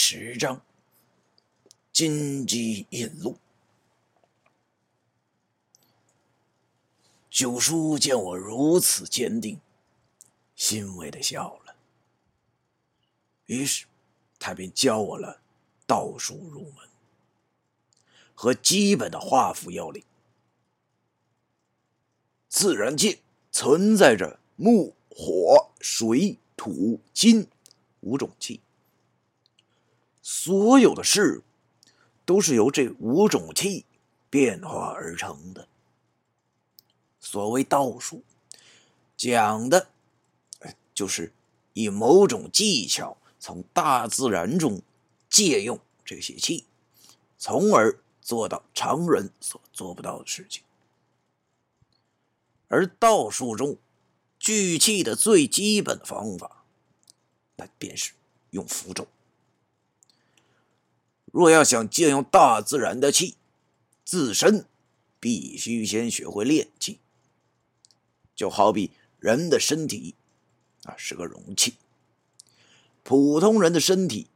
十章：金鸡引路。九叔见我如此坚定，欣慰的笑了。于是，他便教我了道术入门和基本的画符要领。自然界存在着木、火、水、土、金五种气。所有的事物都是由这五种气变化而成的。所谓道术，讲的，就是以某种技巧从大自然中借用这些气，从而做到常人所做不到的事情。而道术中聚气的最基本的方法，那便是用符咒。若要想借用大自然的气，自身必须先学会练气。就好比人的身体啊是个容器，普通人的身体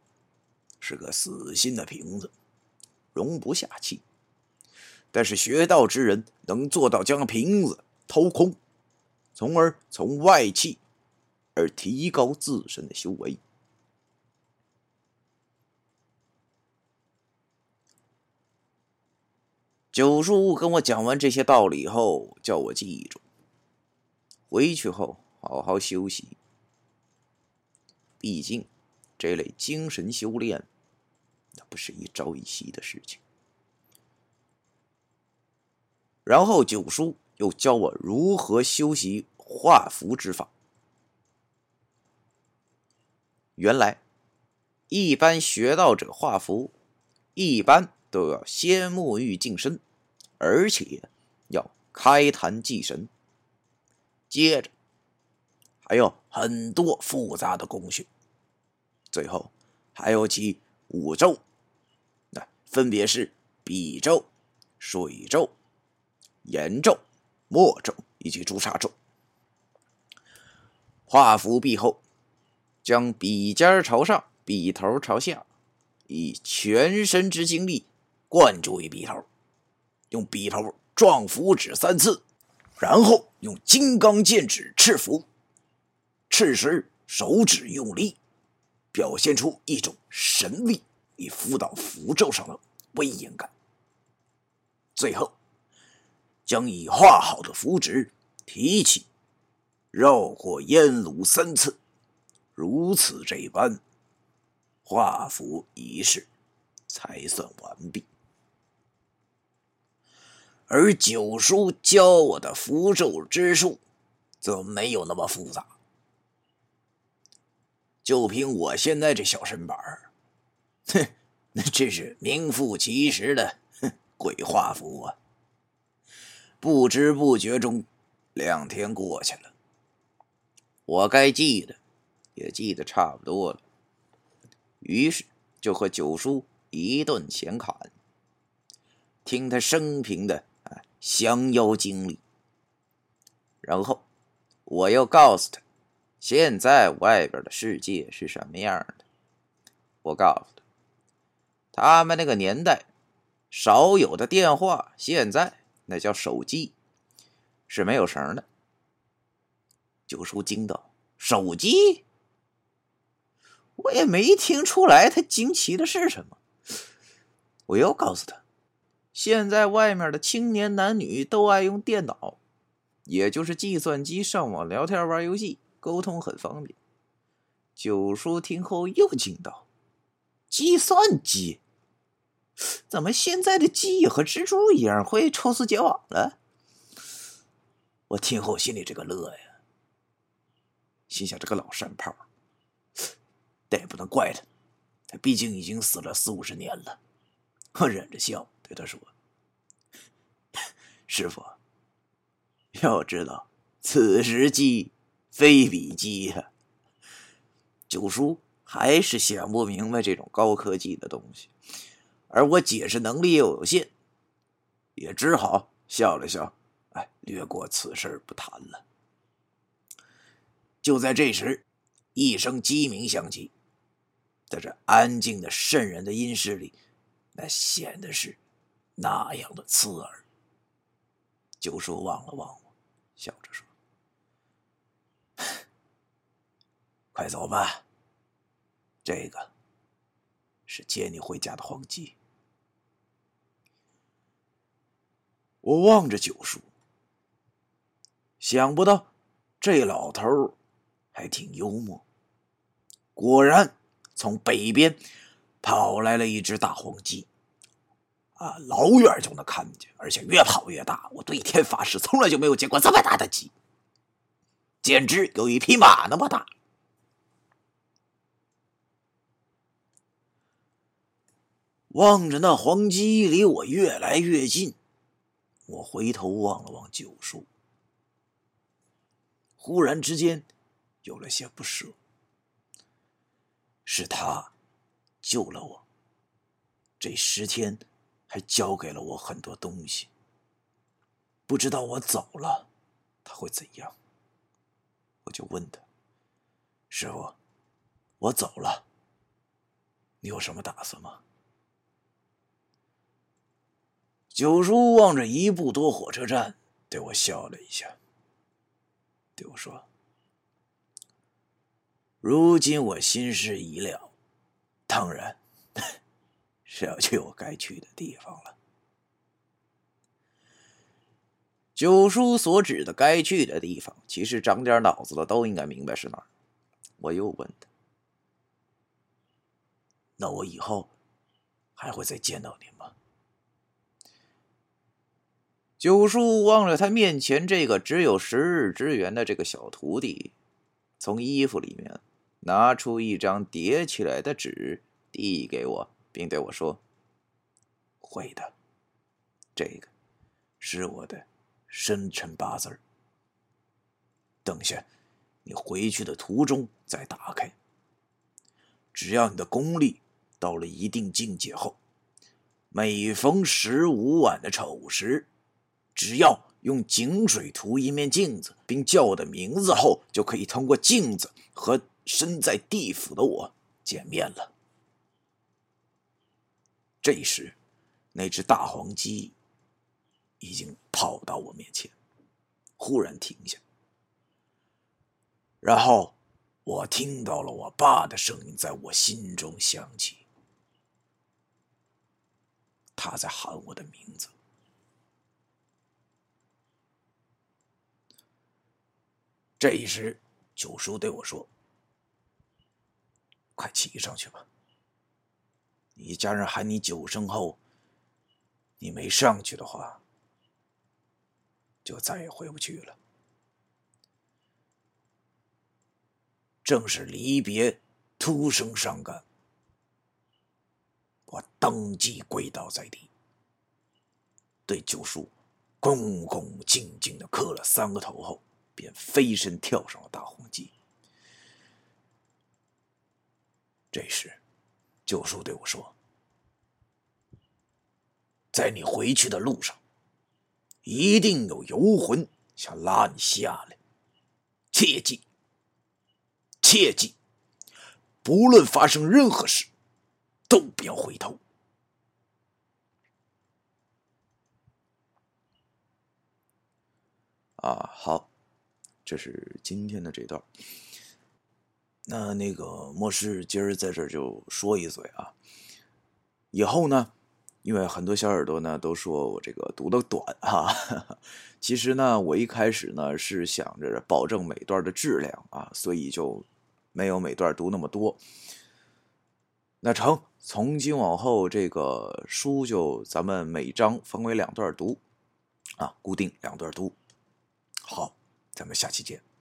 是个死心的瓶子，容不下气。但是学道之人能做到将瓶子掏空，从而从外气而提高自身的修为。九叔跟我讲完这些道理后，叫我记住，回去后好好休息。毕竟，这类精神修炼，那不是一朝一夕的事情。然后，九叔又教我如何修习画符之法。原来，一般学道者画符，一般。都要先沐浴净身，而且要开坛祭神，接着还有很多复杂的工序，最后还有其五咒，那分别是笔咒、水咒、盐咒、墨咒以及朱砂咒。画符毕后，将笔尖朝上，笔头朝下，以全身之精力。灌注于笔头，用笔头撞符纸三次，然后用金刚剑指赤符，赤时手指用力，表现出一种神力以辅导符咒上的威严感。最后，将已画好的符纸提起，绕过烟炉三次，如此这般，画符仪式才算完毕。而九叔教我的符咒之术，则没有那么复杂。就凭我现在这小身板儿，哼，那真是名副其实的哼鬼画符啊！不知不觉中，两天过去了，我该记的也记得差不多了，于是就和九叔一顿闲侃，听他生平的。降妖经历，然后我又告诉他，现在外边的世界是什么样的。我告诉他，他们那个年代少有的电话，现在那叫手机，是没有绳的。九叔惊道：“手机？”我也没听出来他惊奇的是什么。我又告诉他。现在外面的青年男女都爱用电脑，也就是计算机上网聊天、玩游戏，沟通很方便。九叔听后又惊道：“计算机？怎么现在的鸡也和蜘蛛一样会抽丝结网了？”我听后心里这个乐呀，心想这个老山炮，但也不能怪他，他毕竟已经死了四五十年了。我忍着笑。对他说：“师傅，要知道，此时鸡非彼鸡呀。”九叔还是想不明白这种高科技的东西，而我解释能力又有限，也只好笑了笑，哎，略过此事不谈了。就在这时，一声鸡鸣响起，在这安静的渗人的阴室里，那显得是那样的刺耳。九叔望了望我，笑着说：“ 快走吧，这个是接你回家的黄鸡。”我望着九叔，想不到这老头还挺幽默。果然，从北边跑来了一只大黄鸡，啊，老远就能看见，而且越跑越大。我对天发誓，从来就没有见过这么大的鸡，简直有一匹马那么大。望着那黄鸡离我越来越近。我回头望了望九叔，忽然之间有了些不舍。是他救了我，这十天还教给了我很多东西。不知道我走了，他会怎样？我就问他：“师傅，我走了，你有什么打算吗？”九叔望着一步多火车站，对我笑了一下，对我说：“如今我心事已了，当然是要去我该去的地方了。”九叔所指的该去的地方，其实长点脑子的都应该明白是哪儿。我又问他：“那我以后还会再见到您吗？”九叔望着他面前这个只有十日之缘的这个小徒弟，从衣服里面拿出一张叠起来的纸，递给我，并对我说：“会的，这个是我的生辰八字等下你回去的途中再打开。只要你的功力到了一定境界后，每逢十五晚的丑时。”只要用井水涂一面镜子，并叫我的名字后，就可以通过镜子和身在地府的我见面了。这时，那只大黄鸡已经跑到我面前，忽然停下，然后我听到了我爸的声音在我心中响起，他在喊我的名字。这时，九叔对我说：“快骑上去吧。你家人喊你九声后，你没上去的话，就再也回不去了。正是离别，突生伤感。我当即跪倒在地，对九叔恭恭敬敬的磕了三个头后。”便飞身跳上了大红鸡。这时，九叔对我说：“在你回去的路上，一定有游魂想拉你下来，切记，切记，不论发生任何事，都不要回头。”啊，好。这是今天的这段。那那个莫师今儿在这儿就说一嘴啊。以后呢，因为很多小耳朵呢都说我这个读的短哈，其实呢我一开始呢是想着保证每段的质量啊，所以就没有每段读那么多。那成，从今往后这个书就咱们每章分为两段读啊，固定两段读。好。咱们下期见。